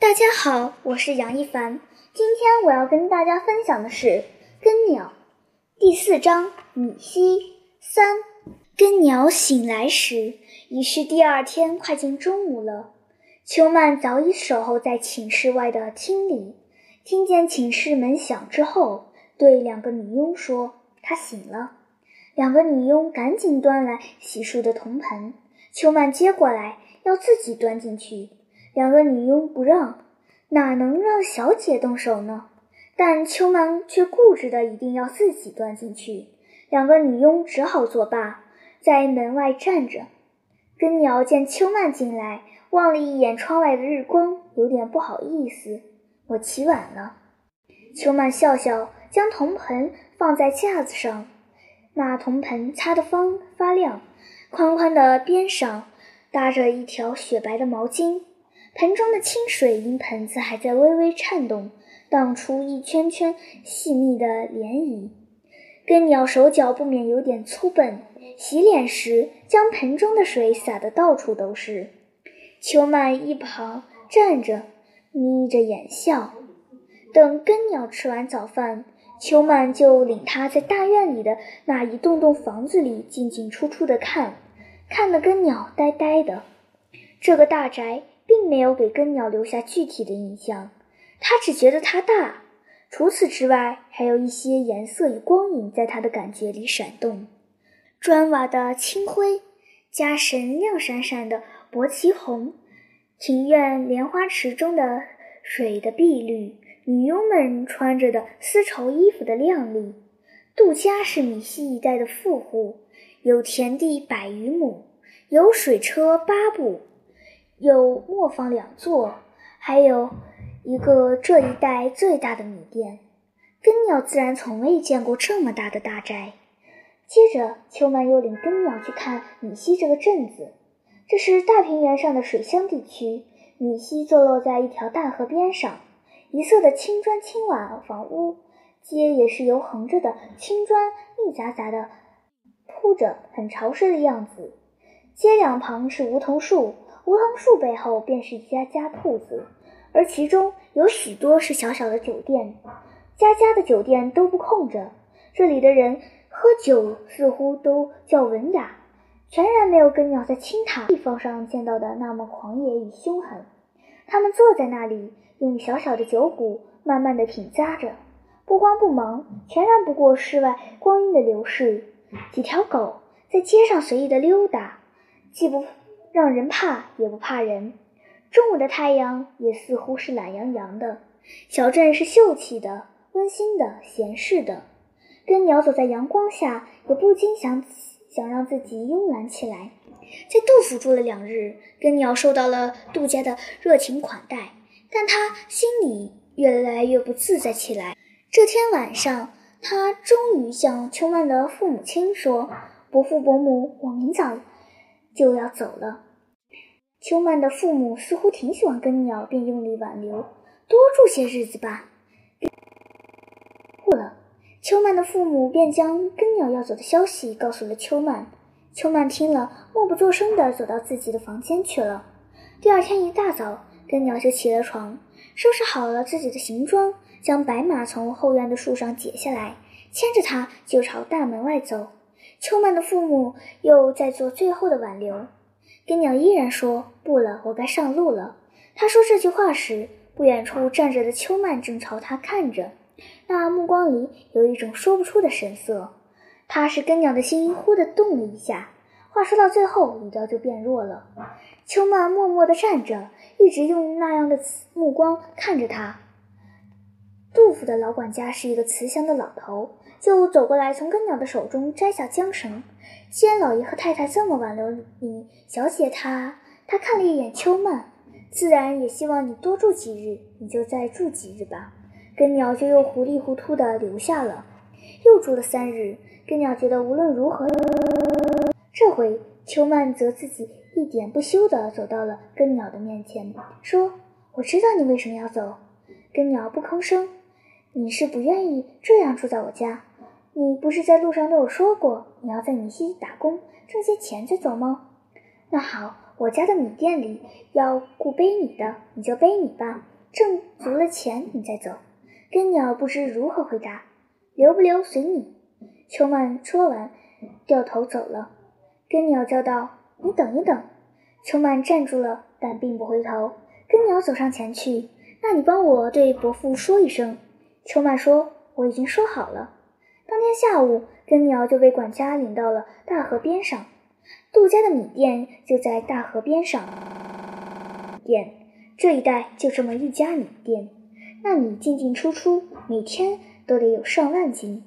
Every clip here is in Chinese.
大家好，我是杨一凡。今天我要跟大家分享的是《根鸟》第四章“米西三”。根鸟醒来时，已是第二天快进中午了。秋曼早已守候在寝室外的厅里，听见寝室门响之后，对两个女佣说：“她醒了。”两个女佣赶紧端来洗漱的铜盆，秋曼接过来，要自己端进去。两个女佣不让，哪能让小姐动手呢？但秋曼却固执的一定要自己端进去。两个女佣只好作罢，在门外站着。根鸟见秋曼进来，望了一眼窗外的日光，有点不好意思：“我起晚了。”秋曼笑笑，将铜盆放在架子上。那铜盆擦得方发亮，宽宽的边上搭着一条雪白的毛巾，盆中的清水因盆子还在微微颤动，荡出一圈圈细密的涟漪。根鸟手脚不免有点粗笨，洗脸时将盆中的水洒得到处都是。秋曼一旁站着，眯着眼笑。等根鸟吃完早饭。秋曼就领他在大院里的那一栋栋房子里进进出出的看，看得根鸟呆呆的。这个大宅并没有给根鸟留下具体的印象，他只觉得它大。除此之外，还有一些颜色与光影在他的感觉里闪动：砖瓦的青灰，家神亮闪闪的薄旗红，庭院莲花池中的水的碧绿。女佣们穿着的丝绸衣服的靓丽。杜家是米西一带的富户，有田地百余亩，有水车八部，有磨坊两座，还有一个这一带最大的米店。根鸟自然从未见过这么大的大宅。接着，秋曼又领根鸟去看米西这个镇子。这是大平原上的水乡地区，米西坐落在一条大河边上。一色的青砖青瓦房屋，街也是由横着的青砖密匝匝的铺着，很潮湿的样子。街两旁是梧桐树，梧桐树背后便是一家家铺子，而其中有许多是小小的酒店，家家的酒店都不空着。这里的人喝酒似乎都较文雅，全然没有跟鸟在青塔地方上见到的那么狂野与凶狠。他们坐在那里。用小小的酒壶慢慢的品咂着，不慌不忙，全然不过室外光阴的流逝。几条狗在街上随意的溜达，既不让人怕，也不怕人。中午的太阳也似乎是懒洋洋的。小镇是秀气的、温馨的、闲适的。根鸟走在阳光下，也不禁想想让自己慵懒起来。在杜甫住了两日，根鸟受到了杜家的热情款待。但他心里越来越不自在起来。这天晚上，他终于向秋曼的父母亲说：“伯父伯母，我明早就要走了。”秋曼的父母似乎挺喜欢根鸟，便用力挽留：“多住些日子吧。”不了，秋曼的父母便将根鸟要走的消息告诉了秋曼。秋曼听了，默不作声地走到自己的房间去了。第二天一大早。根鸟就起了床，收拾好了自己的行装，将白马从后院的树上解下来，牵着它就朝大门外走。秋曼的父母又在做最后的挽留，根鸟依然说：“不了，我该上路了。”他说这句话时，不远处站着的秋曼正朝他看着，那目光里有一种说不出的神色。他是根鸟的心忽地动了一下。话说到最后，语调就变弱了。秋曼默默地站着，一直用那样的目光看着他。杜甫的老管家是一个慈祥的老头，就走过来，从根鸟的手中摘下缰绳。既然老爷和太太这么挽留你，小姐她……他看了一眼秋曼，自然也希望你多住几日，你就再住几日吧。根鸟就又糊里糊涂地留下了，又住了三日。根鸟觉得无论如何。这回秋曼则自己一点不羞地走到了根鸟的面前，说：“我知道你为什么要走。”根鸟不吭声。“你是不愿意这样住在我家？你不是在路上对我说过，你要在米西打工挣些钱再走吗？”那好，我家的米店里要雇背米的，你就背米吧，挣足了钱你再走。”根鸟不知如何回答，留不留随你。秋曼说完，掉头走了。根鸟叫道：“你等一等。”秋曼站住了，但并不回头。根鸟走上前去：“那你帮我对伯父说一声。”秋曼说：“我已经说好了。”天下午，根鸟就被管家领到了大河边上。杜家的米店就在大河边上。店这一带就这么一家米店，那米进进出出，每天都得有上万斤。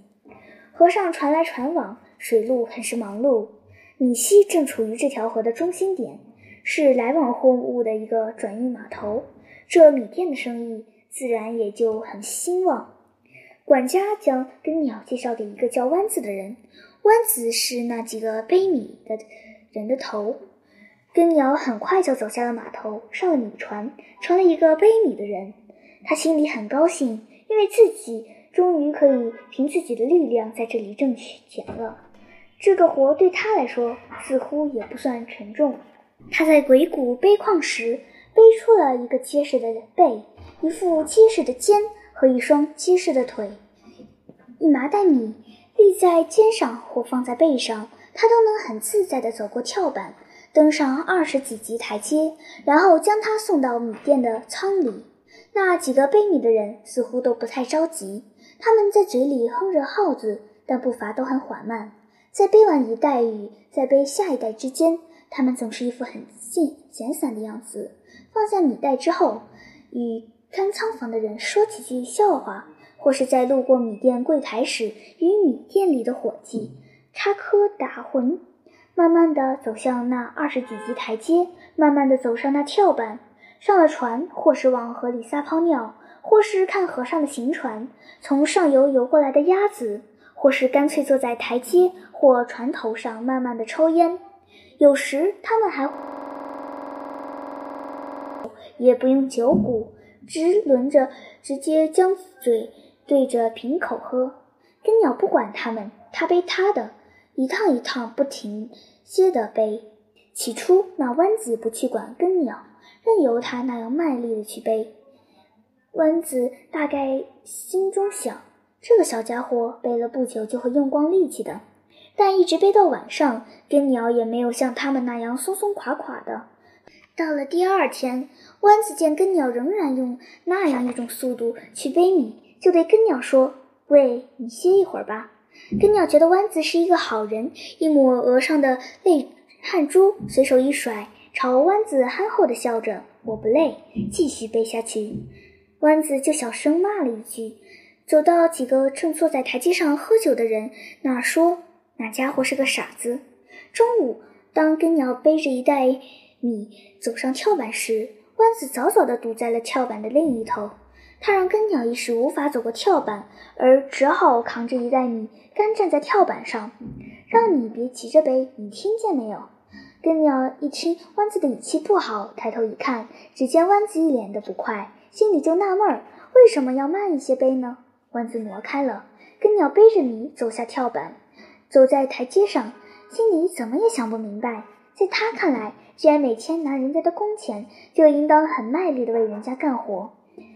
河上船来船往，水路很是忙碌。米溪正处于这条河的中心点，是来往货物的一个转运码头。这米店的生意自然也就很兴旺。管家将根鸟介绍给一个叫弯子的人，弯子是那几个背米的人的头。根鸟很快就走下了码头，上了米船，成了一个背米的人。他心里很高兴，因为自己终于可以凭自己的力量在这里挣钱了。这个活对他来说似乎也不算沉重。他在鬼谷背矿时，背出了一个结实的背，一副结实的肩和一双结实的腿。一麻袋米立在肩上或放在背上，他都能很自在地走过跳板，登上二十几级台阶，然后将它送到米店的仓里。那几个背米的人似乎都不太着急，他们在嘴里哼着号子，但步伐都很缓慢。在背完一袋与在背下一袋之间，他们总是一副很闲闲散的样子。放下米袋之后，与看仓房的人说几句笑话。或是在路过米店柜台时，与米店里的伙计插科打诨，慢慢地走向那二十几级台阶，慢慢地走上那跳板，上了船，或是往河里撒泡尿，或是看河上的行船，从上游游过来的鸭子，或是干脆坐在台阶或船头上慢慢地抽烟。有时他们还也不用酒壶，直轮着，直接将嘴。对着瓶口喝，根鸟不管他们，他背他的，一趟一趟不停歇的背。起初，那弯子不去管根鸟，任由他那样卖力的去背。弯子大概心中想，这个小家伙背了不久就会用光力气的。但一直背到晚上，根鸟也没有像他们那样松松垮垮的。到了第二天，弯子见根鸟仍然用那样一种速度去背米。就对根鸟说：“喂，你歇一会儿吧。”根鸟觉得弯子是一个好人，一抹额上的泪汗珠，随手一甩，朝弯子憨厚地笑着：“我不累，继续背下去。”弯子就小声骂了一句，走到几个正坐在台阶上喝酒的人那儿说：“那家伙是个傻子。”中午，当根鸟背着一袋米走上跳板时，弯子早早地堵在了跳板的另一头。他让根鸟一时无法走过跳板，而只好扛着一袋米干站在跳板上。让你别急着背，你听见没有？根鸟一听弯子的语气不好，抬头一看，只见弯子一脸的不快，心里就纳闷儿：为什么要慢一些背呢？弯子挪开了，根鸟背着米走下跳板，走在台阶上，心里怎么也想不明白。在他看来，既然每天拿人家的工钱，就应当很卖力的为人家干活。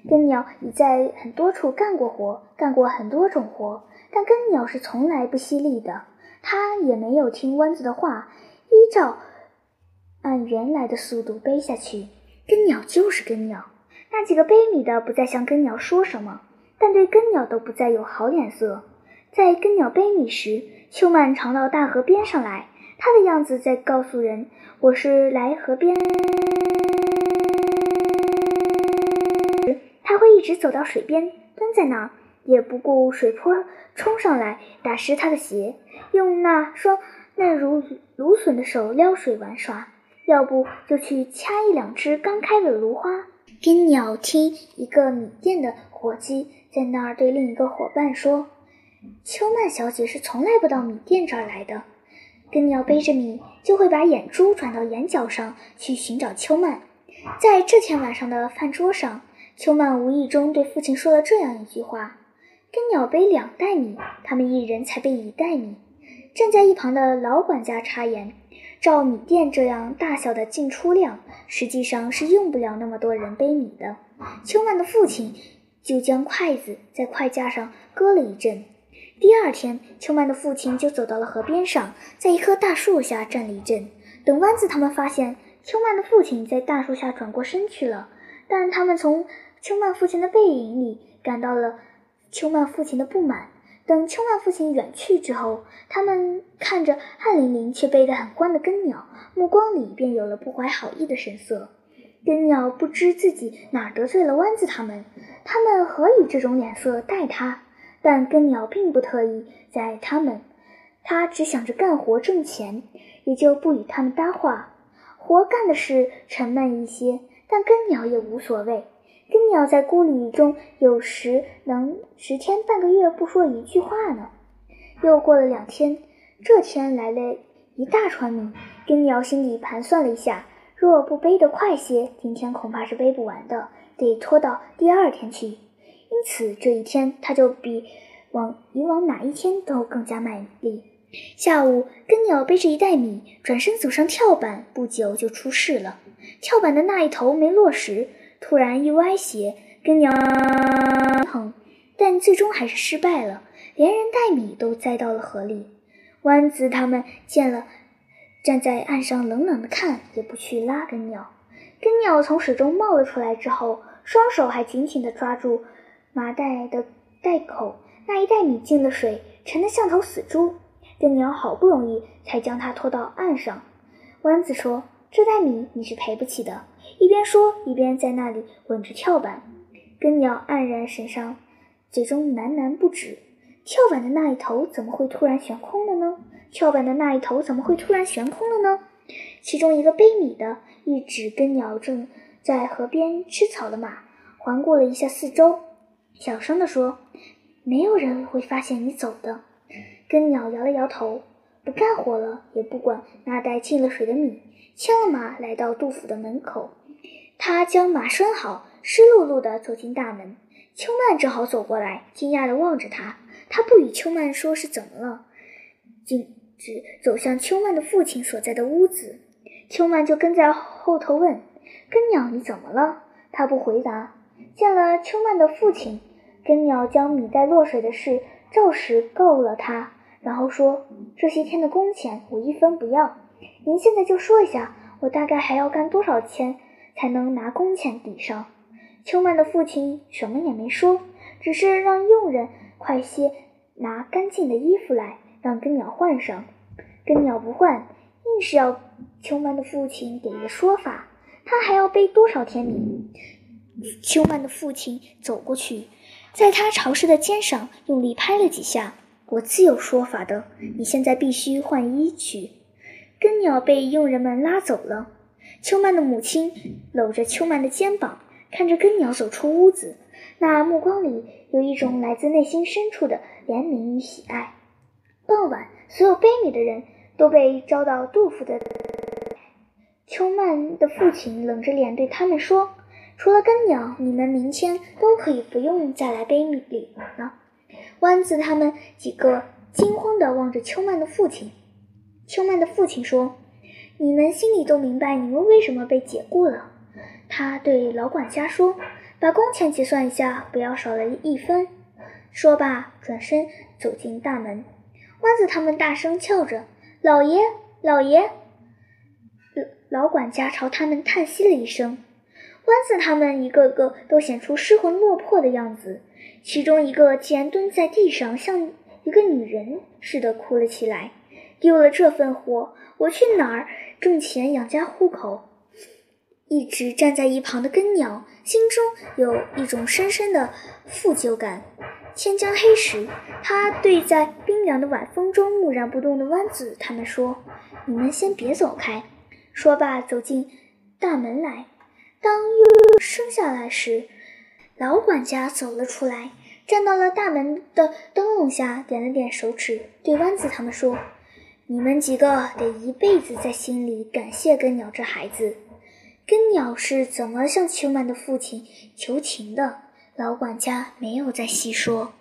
根鸟已在很多处干过活，干过很多种活，但根鸟是从来不惜力的。他也没有听弯子的话，依照按原来的速度背下去。根鸟就是根鸟。那几个背米的不再向根鸟说什么，但对根鸟都不再有好脸色。在根鸟背米时，秋曼常到大河边上来，他的样子在告诉人：“我是来河边。”他会一直走到水边，蹲在那儿，也不顾水波冲上来打湿他的鞋，用那双嫩如芦笋的手撩水玩耍，要不就去掐一两只刚开的芦花。根鸟听一个米店的伙计在那儿对另一个伙伴说：“秋曼小姐是从来不到米店这儿来的。”根鸟背着米，就会把眼珠转到眼角上去寻找秋曼。在这天晚上的饭桌上。秋曼无意中对父亲说了这样一句话：“根鸟背两袋米，他们一人才背一袋米。”站在一旁的老管家插言：“照米店这样大小的进出量，实际上是用不了那么多人背米的。秋曼的父亲就将筷子在筷架上搁了一阵。第二天，秋曼的父亲就走到了河边上，在一棵大树下站了一阵。等弯子他们发现秋曼的父亲在大树下转过身去了，但他们从秋曼父亲的背影里感到了秋曼父亲的不满。等秋曼父亲远去之后，他们看着汗淋淋却背得很欢的根鸟，目光里便有了不怀好意的神色。根鸟不知自己哪得罪了弯子他们，他们何以这种脸色待他？但根鸟并不特意在他们，他只想着干活挣钱，也就不与他们搭话。活干的事沉闷一些，但根鸟也无所谓。根鸟在孤里中有时能十天半个月不说一句话呢。又过了两天，这天来了一大串米。根鸟心里盘算了一下，若不背得快些，今天恐怕是背不完的，得拖到第二天去。因此这一天他就比往以往哪一天都更加卖力。下午，根鸟背着一袋米，转身走上跳板，不久就出事了。跳板的那一头没落实。突然一歪斜，根鸟疼，但最终还是失败了，连人带米都栽到了河里。弯子他们见了，站在岸上冷冷的看，也不去拉根鸟。根鸟从水中冒了出来之后，双手还紧紧地抓住麻袋的袋口，那一袋米进了水，沉得像头死猪。根鸟好不容易才将它拖到岸上。弯子说：“这袋米你是赔不起的。”一边说，一边在那里稳着跳板。根鸟黯然神伤，嘴中喃喃不止：“跳板的那一头怎么会突然悬空了呢？跳板的那一头怎么会突然悬空了呢？”其中一个背米的一指根鸟正在河边吃草的马，环顾了一下四周，小声地说：“没有人会发现你走的。”根鸟摇了摇头，不干活了，也不管那袋进了水的米，牵了马来到杜甫的门口。他将马拴好，湿漉漉地走进大门。秋曼正好走过来，惊讶地望着他。他不与秋曼说是怎么了，径直走向秋曼的父亲所在的屋子。秋曼就跟在后头问：“根鸟，你怎么了？”他不回答。见了秋曼的父亲，根鸟将米袋落水的事照实告了他，然后说：“这些天的工钱我一分不要，您现在就说一下，我大概还要干多少钱？”才能拿工钱抵上。秋曼的父亲什么也没说，只是让佣人快些拿干净的衣服来，让根鸟换上。根鸟不换，硬是要秋曼的父亲给个说法。他还要背多少天米？秋曼的父亲走过去，在他潮湿的肩上用力拍了几下。我自有说法的。你现在必须换衣去。根鸟被佣人们拉走了。秋曼的母亲搂着秋曼的肩膀，看着根鸟走出屋子，那目光里有一种来自内心深处的怜悯与喜爱。傍晚，所有悲悯的人都被招到杜甫的。秋曼的父亲冷着脸对他们说：“除了根鸟，你们明天都可以不用再来背礼了。”弯子他们几个惊慌地望着秋曼的父亲。秋曼的父亲说。你们心里都明白，你们为什么被解雇了。他对老管家说：“把工钱结算一下，不要少了一分。”说罢，转身走进大门。弯子他们大声叫着：“老爷，老爷！”老管家朝他们叹息了一声。弯子他们一个个都显出失魂落魄的样子，其中一个竟然蹲在地上，像一个女人似的哭了起来。丢了这份活，我去哪儿？挣钱养家糊口，一直站在一旁的根鸟心中有一种深深的负疚感。天将黑时，他对在冰凉的晚风中木然不动的弯子他们说：“你们先别走开。”说罢，走进大门来。当悠悠生下来时，老管家走了出来，站到了大门的灯笼下，点了点手指，对弯子他们说。你们几个得一辈子在心里感谢根鸟这孩子。根鸟是怎么向秋曼的父亲求情的？老管家没有再细说。